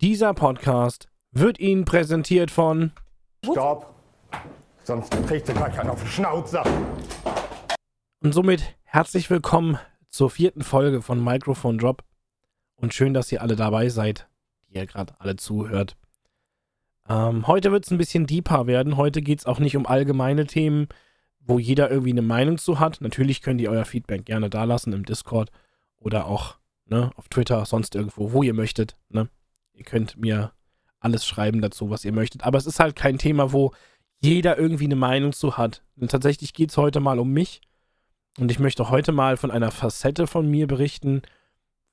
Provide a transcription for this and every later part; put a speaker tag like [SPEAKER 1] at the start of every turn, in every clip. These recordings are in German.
[SPEAKER 1] Dieser Podcast wird Ihnen präsentiert von
[SPEAKER 2] Stopp! Sonst kriegt ihr gleich einen auf die Schnauze.
[SPEAKER 1] und somit herzlich willkommen zur vierten Folge von Microphone Drop und schön, dass ihr alle dabei seid, die ihr gerade alle zuhört. Ähm, heute wird es ein bisschen deeper werden. Heute geht es auch nicht um allgemeine Themen, wo jeder irgendwie eine Meinung zu hat. Natürlich könnt ihr euer Feedback gerne da lassen im Discord oder auch ne, auf Twitter, sonst irgendwo, wo ihr möchtet. Ne? Ihr könnt mir alles schreiben dazu, was ihr möchtet. Aber es ist halt kein Thema, wo jeder irgendwie eine Meinung zu hat. Und tatsächlich geht es heute mal um mich. Und ich möchte heute mal von einer Facette von mir berichten,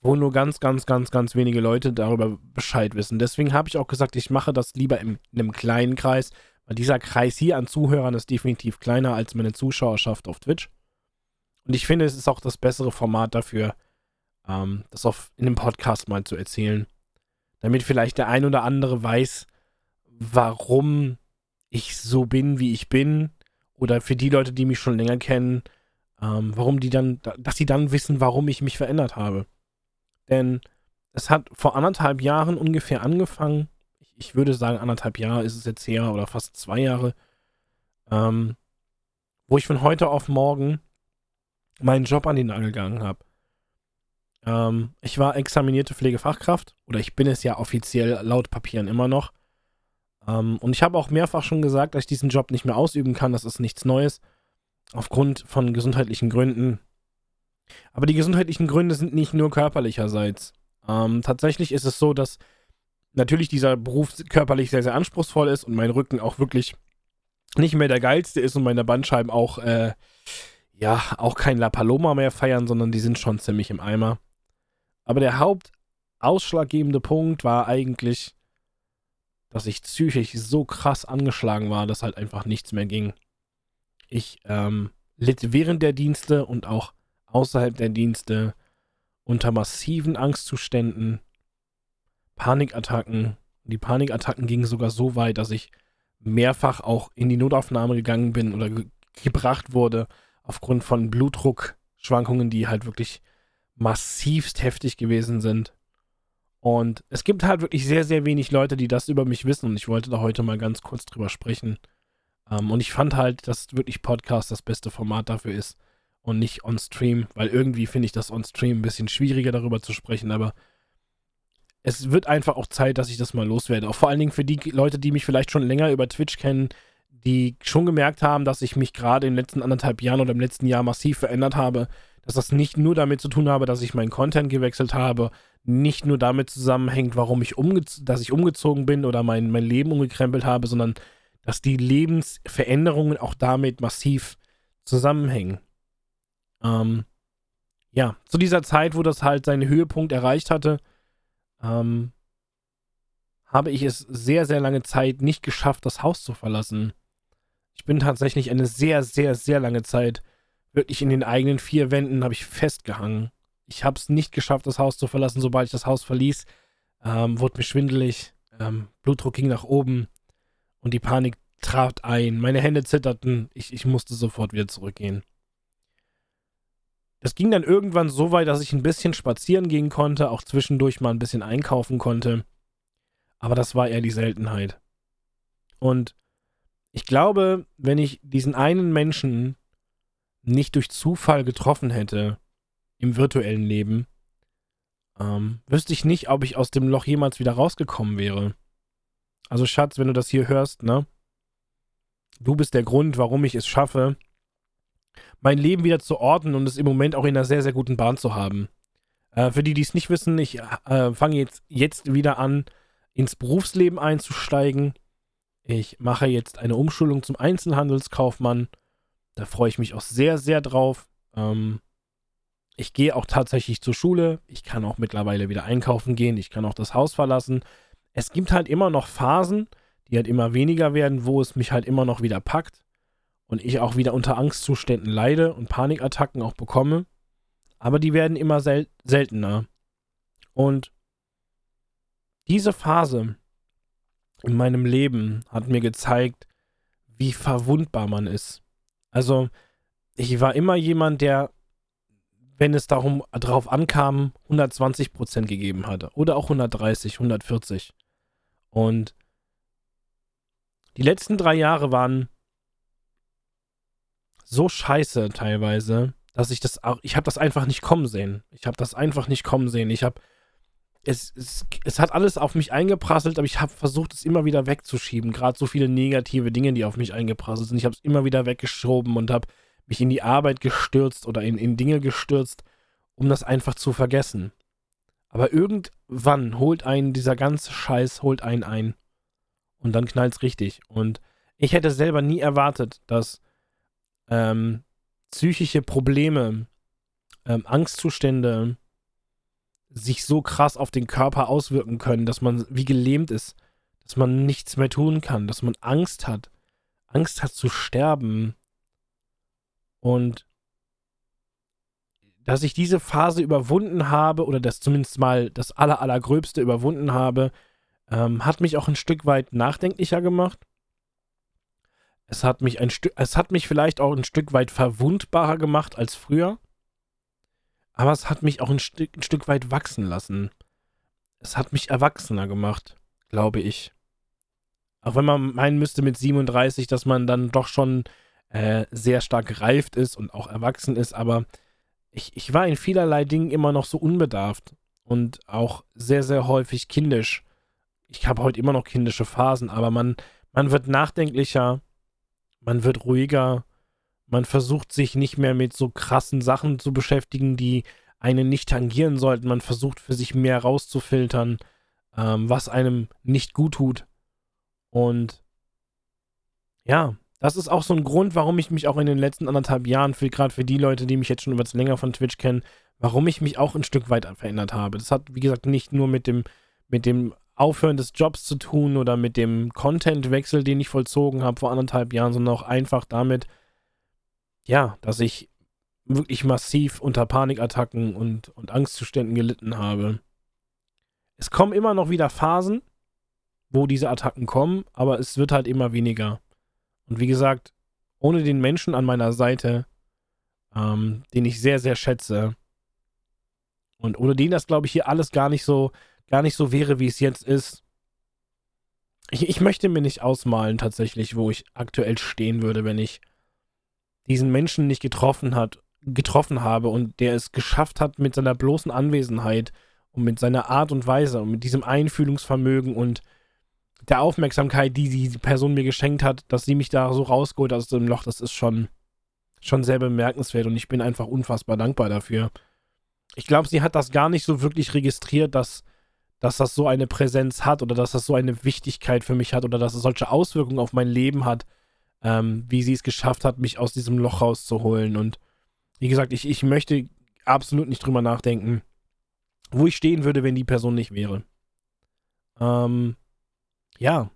[SPEAKER 1] wo nur ganz, ganz, ganz, ganz wenige Leute darüber Bescheid wissen. Deswegen habe ich auch gesagt, ich mache das lieber im, in einem kleinen Kreis, weil dieser Kreis hier an Zuhörern ist definitiv kleiner als meine Zuschauerschaft auf Twitch. Und ich finde, es ist auch das bessere Format dafür, ähm, das auf, in einem Podcast mal zu erzählen. Damit vielleicht der ein oder andere weiß, warum ich so bin, wie ich bin. Oder für die Leute, die mich schon länger kennen, ähm, warum die dann, dass sie dann wissen, warum ich mich verändert habe. Denn es hat vor anderthalb Jahren ungefähr angefangen. Ich, ich würde sagen, anderthalb Jahre ist es jetzt her oder fast zwei Jahre, ähm, wo ich von heute auf morgen meinen Job an den Nagel gegangen habe. Ähm, ich war examinierte Pflegefachkraft oder ich bin es ja offiziell laut Papieren immer noch. Ähm, und ich habe auch mehrfach schon gesagt, dass ich diesen Job nicht mehr ausüben kann. Das ist nichts Neues. Aufgrund von gesundheitlichen Gründen. Aber die gesundheitlichen Gründe sind nicht nur körperlicherseits. Ähm, tatsächlich ist es so, dass natürlich dieser Beruf körperlich sehr, sehr anspruchsvoll ist und mein Rücken auch wirklich nicht mehr der geilste ist und meine Bandscheiben auch, äh, ja, auch kein La Paloma mehr feiern, sondern die sind schon ziemlich im Eimer. Aber der hauptausschlaggebende Punkt war eigentlich, dass ich psychisch so krass angeschlagen war, dass halt einfach nichts mehr ging. Ich ähm, litt während der Dienste und auch außerhalb der Dienste unter massiven Angstzuständen, Panikattacken. Die Panikattacken gingen sogar so weit, dass ich mehrfach auch in die Notaufnahme gegangen bin oder ge gebracht wurde aufgrund von Blutdruckschwankungen, die halt wirklich massivst heftig gewesen sind. Und es gibt halt wirklich sehr, sehr wenig Leute, die das über mich wissen. Und ich wollte da heute mal ganz kurz drüber sprechen. Ähm, und ich fand halt, dass wirklich Podcast das beste Format dafür ist und nicht on-stream, weil irgendwie finde ich das on-stream ein bisschen schwieriger darüber zu sprechen, aber es wird einfach auch Zeit, dass ich das mal loswerde. Auch vor allen Dingen für die Leute, die mich vielleicht schon länger über Twitch kennen, die schon gemerkt haben, dass ich mich gerade in den letzten anderthalb Jahren oder im letzten Jahr massiv verändert habe, dass das nicht nur damit zu tun habe, dass ich meinen Content gewechselt habe, nicht nur damit zusammenhängt, warum ich dass ich umgezogen bin oder mein, mein Leben umgekrempelt habe, sondern dass die Lebensveränderungen auch damit massiv zusammenhängen. Ähm, ja, zu dieser Zeit, wo das halt seinen Höhepunkt erreicht hatte, ähm, habe ich es sehr, sehr lange Zeit nicht geschafft, das Haus zu verlassen. Ich bin tatsächlich eine sehr, sehr, sehr lange Zeit wirklich in den eigenen vier Wänden habe ich festgehangen. Ich habe es nicht geschafft, das Haus zu verlassen. Sobald ich das Haus verließ, ähm, wurde mir schwindelig, ähm, Blutdruck ging nach oben und die Panik trat ein. Meine Hände zitterten. Ich, ich musste sofort wieder zurückgehen. Das ging dann irgendwann so weit, dass ich ein bisschen spazieren gehen konnte, auch zwischendurch mal ein bisschen einkaufen konnte. Aber das war eher die Seltenheit. Und ich glaube, wenn ich diesen einen Menschen nicht durch Zufall getroffen hätte im virtuellen Leben, ähm, wüsste ich nicht, ob ich aus dem Loch jemals wieder rausgekommen wäre. Also Schatz, wenn du das hier hörst, ne? Du bist der Grund, warum ich es schaffe, mein Leben wieder zu ordnen und es im Moment auch in einer sehr, sehr guten Bahn zu haben. Äh, für die, die es nicht wissen, ich äh, fange jetzt, jetzt wieder an, ins Berufsleben einzusteigen. Ich mache jetzt eine Umschulung zum Einzelhandelskaufmann. Da freue ich mich auch sehr, sehr drauf. Ähm, ich gehe auch tatsächlich zur Schule. Ich kann auch mittlerweile wieder einkaufen gehen. Ich kann auch das Haus verlassen. Es gibt halt immer noch Phasen, die halt immer weniger werden, wo es mich halt immer noch wieder packt und ich auch wieder unter Angstzuständen leide und Panikattacken auch bekomme. Aber die werden immer sel seltener. Und diese Phase in meinem Leben hat mir gezeigt, wie verwundbar man ist. Also, ich war immer jemand, der wenn es darum darauf ankam, 120 Prozent gegeben hatte. Oder auch 130, 140. Und die letzten drei Jahre waren so scheiße teilweise, dass ich das ich habe das einfach nicht kommen sehen. Ich habe das einfach nicht kommen sehen. Ich habe, es, es, es hat alles auf mich eingeprasselt, aber ich habe versucht, es immer wieder wegzuschieben. Gerade so viele negative Dinge, die auf mich eingeprasselt sind. Ich habe es immer wieder weggeschoben und habe mich in die Arbeit gestürzt oder in, in Dinge gestürzt, um das einfach zu vergessen. Aber irgendwann holt einen dieser ganze Scheiß, holt einen ein. Und dann knallt's richtig. Und ich hätte selber nie erwartet, dass ähm, psychische Probleme, ähm, Angstzustände sich so krass auf den Körper auswirken können, dass man wie gelähmt ist, dass man nichts mehr tun kann, dass man Angst hat, Angst hat zu sterben. Und dass ich diese Phase überwunden habe oder das zumindest mal das aller, allergröbste überwunden habe, ähm, hat mich auch ein Stück weit nachdenklicher gemacht. Es hat mich ein Stück, es hat mich vielleicht auch ein Stück weit verwundbarer gemacht als früher. Aber es hat mich auch ein Stück, ein Stück weit wachsen lassen. Es hat mich erwachsener gemacht, glaube ich. Auch wenn man meinen müsste mit 37, dass man dann doch schon äh, sehr stark gereift ist und auch erwachsen ist, aber ich, ich war in vielerlei Dingen immer noch so unbedarft und auch sehr, sehr häufig kindisch. Ich habe heute immer noch kindische Phasen, aber man, man wird nachdenklicher, man wird ruhiger, man versucht sich nicht mehr mit so krassen Sachen zu beschäftigen, die einen nicht tangieren sollten. Man versucht für sich mehr rauszufiltern, ähm, was einem nicht gut tut. Und ja, das ist auch so ein Grund, warum ich mich auch in den letzten anderthalb Jahren, gerade für die Leute, die mich jetzt schon etwas länger von Twitch kennen, warum ich mich auch ein Stück weit verändert habe. Das hat, wie gesagt, nicht nur mit dem, mit dem Aufhören des Jobs zu tun oder mit dem Contentwechsel, den ich vollzogen habe vor anderthalb Jahren, sondern auch einfach damit, ja, dass ich wirklich massiv unter Panikattacken und, und Angstzuständen gelitten habe. Es kommen immer noch wieder Phasen, wo diese Attacken kommen, aber es wird halt immer weniger. Und wie gesagt, ohne den Menschen an meiner Seite, ähm, den ich sehr, sehr schätze, und ohne den das, glaube ich, hier alles gar nicht so gar nicht so wäre, wie es jetzt ist. Ich, ich möchte mir nicht ausmalen tatsächlich, wo ich aktuell stehen würde, wenn ich diesen Menschen nicht getroffen hat, getroffen habe und der es geschafft hat mit seiner bloßen Anwesenheit und mit seiner Art und Weise und mit diesem Einfühlungsvermögen und der Aufmerksamkeit, die die Person mir geschenkt hat, dass sie mich da so rausgeholt aus dem Loch, das ist schon, schon sehr bemerkenswert und ich bin einfach unfassbar dankbar dafür. Ich glaube, sie hat das gar nicht so wirklich registriert, dass dass das so eine Präsenz hat oder dass das so eine Wichtigkeit für mich hat oder dass es solche Auswirkungen auf mein Leben hat, ähm, wie sie es geschafft hat, mich aus diesem Loch rauszuholen. Und wie gesagt, ich, ich möchte absolut nicht drüber nachdenken, wo ich stehen würde, wenn die Person nicht wäre. Ähm, ja.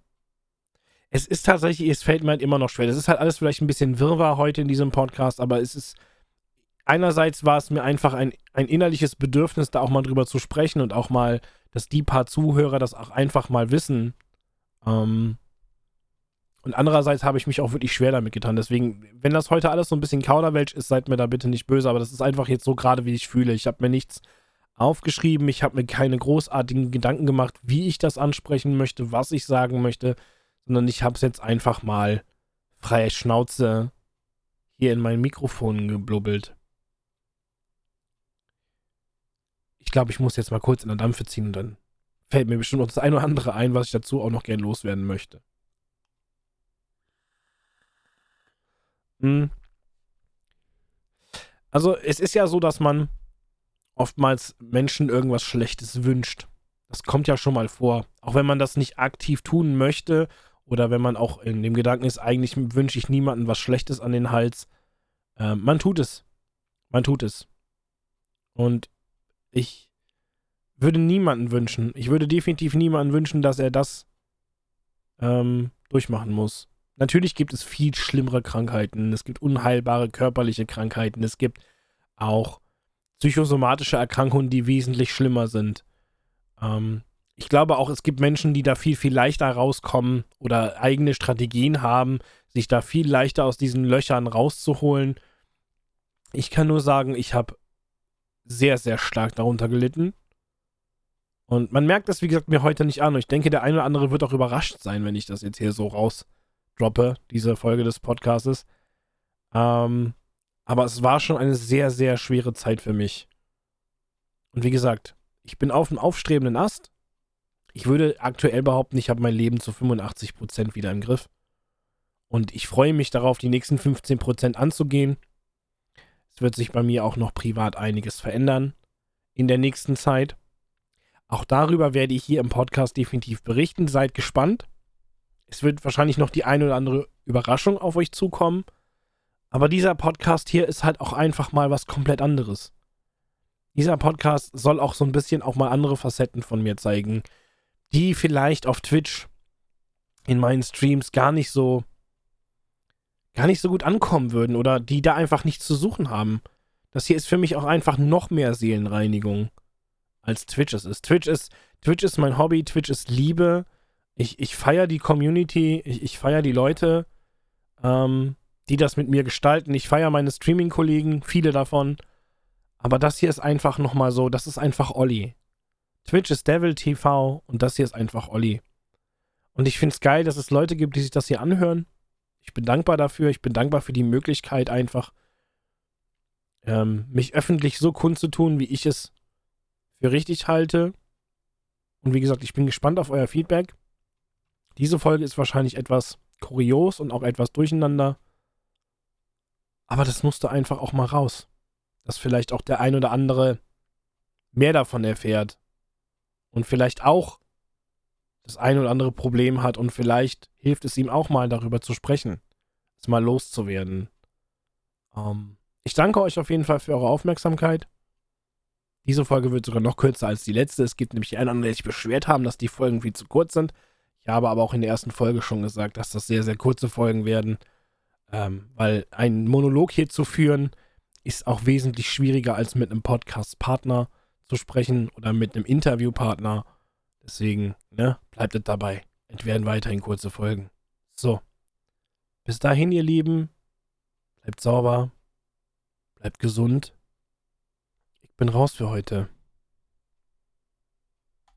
[SPEAKER 1] Es ist tatsächlich, es fällt mir halt immer noch schwer. Das ist halt alles vielleicht ein bisschen wirrwarr heute in diesem Podcast, aber es ist einerseits war es mir einfach ein, ein innerliches Bedürfnis, da auch mal drüber zu sprechen und auch mal dass die paar Zuhörer das auch einfach mal wissen. Ähm, und andererseits habe ich mich auch wirklich schwer damit getan. Deswegen, wenn das heute alles so ein bisschen Kauderwelsch ist, seid mir da bitte nicht böse, aber das ist einfach jetzt so gerade, wie ich fühle. Ich habe mir nichts aufgeschrieben, ich habe mir keine großartigen Gedanken gemacht, wie ich das ansprechen möchte, was ich sagen möchte, sondern ich habe es jetzt einfach mal freie Schnauze hier in mein Mikrofon geblubbelt. ich glaube, ich muss jetzt mal kurz in der Dampfe ziehen und dann fällt mir bestimmt noch das eine oder andere ein, was ich dazu auch noch gern loswerden möchte. Also, es ist ja so, dass man oftmals Menschen irgendwas Schlechtes wünscht. Das kommt ja schon mal vor. Auch wenn man das nicht aktiv tun möchte oder wenn man auch in dem Gedanken ist, eigentlich wünsche ich niemandem was Schlechtes an den Hals. Äh, man tut es. Man tut es. Und ich würde niemanden wünschen, ich würde definitiv niemanden wünschen, dass er das ähm, durchmachen muss. Natürlich gibt es viel schlimmere Krankheiten, es gibt unheilbare körperliche Krankheiten, es gibt auch psychosomatische Erkrankungen, die wesentlich schlimmer sind. Ähm, ich glaube auch, es gibt Menschen, die da viel, viel leichter rauskommen oder eigene Strategien haben, sich da viel leichter aus diesen Löchern rauszuholen. Ich kann nur sagen, ich habe sehr, sehr stark darunter gelitten. Und man merkt das, wie gesagt, mir heute nicht an. Und ich denke, der eine oder andere wird auch überrascht sein, wenn ich das jetzt hier so rausdroppe, diese Folge des Podcastes. Ähm, aber es war schon eine sehr, sehr schwere Zeit für mich. Und wie gesagt, ich bin auf einem aufstrebenden Ast. Ich würde aktuell behaupten, ich habe mein Leben zu 85% wieder im Griff. Und ich freue mich darauf, die nächsten 15% anzugehen. Es wird sich bei mir auch noch privat einiges verändern in der nächsten Zeit. Auch darüber werde ich hier im Podcast definitiv berichten. Seid gespannt. Es wird wahrscheinlich noch die eine oder andere Überraschung auf euch zukommen. Aber dieser Podcast hier ist halt auch einfach mal was komplett anderes. Dieser Podcast soll auch so ein bisschen auch mal andere Facetten von mir zeigen, die vielleicht auf Twitch in meinen Streams gar nicht so gar nicht so gut ankommen würden oder die da einfach nichts zu suchen haben. Das hier ist für mich auch einfach noch mehr Seelenreinigung als Twitch es ist. Twitch ist, Twitch ist mein Hobby, Twitch ist Liebe. Ich, ich feiere die Community, ich, ich feiere die Leute, ähm, die das mit mir gestalten. Ich feiere meine Streaming-Kollegen, viele davon. Aber das hier ist einfach nochmal so, das ist einfach Olli. Twitch ist Devil TV und das hier ist einfach Olli. Und ich finde es geil, dass es Leute gibt, die sich das hier anhören. Ich bin dankbar dafür. Ich bin dankbar für die Möglichkeit, einfach ähm, mich öffentlich so kundzutun, wie ich es für richtig halte. Und wie gesagt, ich bin gespannt auf euer Feedback. Diese Folge ist wahrscheinlich etwas kurios und auch etwas durcheinander. Aber das musste einfach auch mal raus. Dass vielleicht auch der ein oder andere mehr davon erfährt. Und vielleicht auch das ein oder andere Problem hat und vielleicht hilft es ihm auch mal darüber zu sprechen. Es mal loszuwerden. Ähm, ich danke euch auf jeden Fall für eure Aufmerksamkeit. Diese Folge wird sogar noch kürzer als die letzte. Es gibt nämlich einen, die sich beschwert haben, dass die Folgen viel zu kurz sind. Ich habe aber auch in der ersten Folge schon gesagt, dass das sehr, sehr kurze Folgen werden, ähm, weil einen Monolog hier zu führen ist auch wesentlich schwieriger als mit einem Podcast-Partner zu sprechen oder mit einem Interviewpartner. Deswegen, ne, bleibt es dabei. Es werden weiterhin kurze Folgen. So. Bis dahin, ihr Lieben. Bleibt sauber. Bleibt gesund bin raus für heute.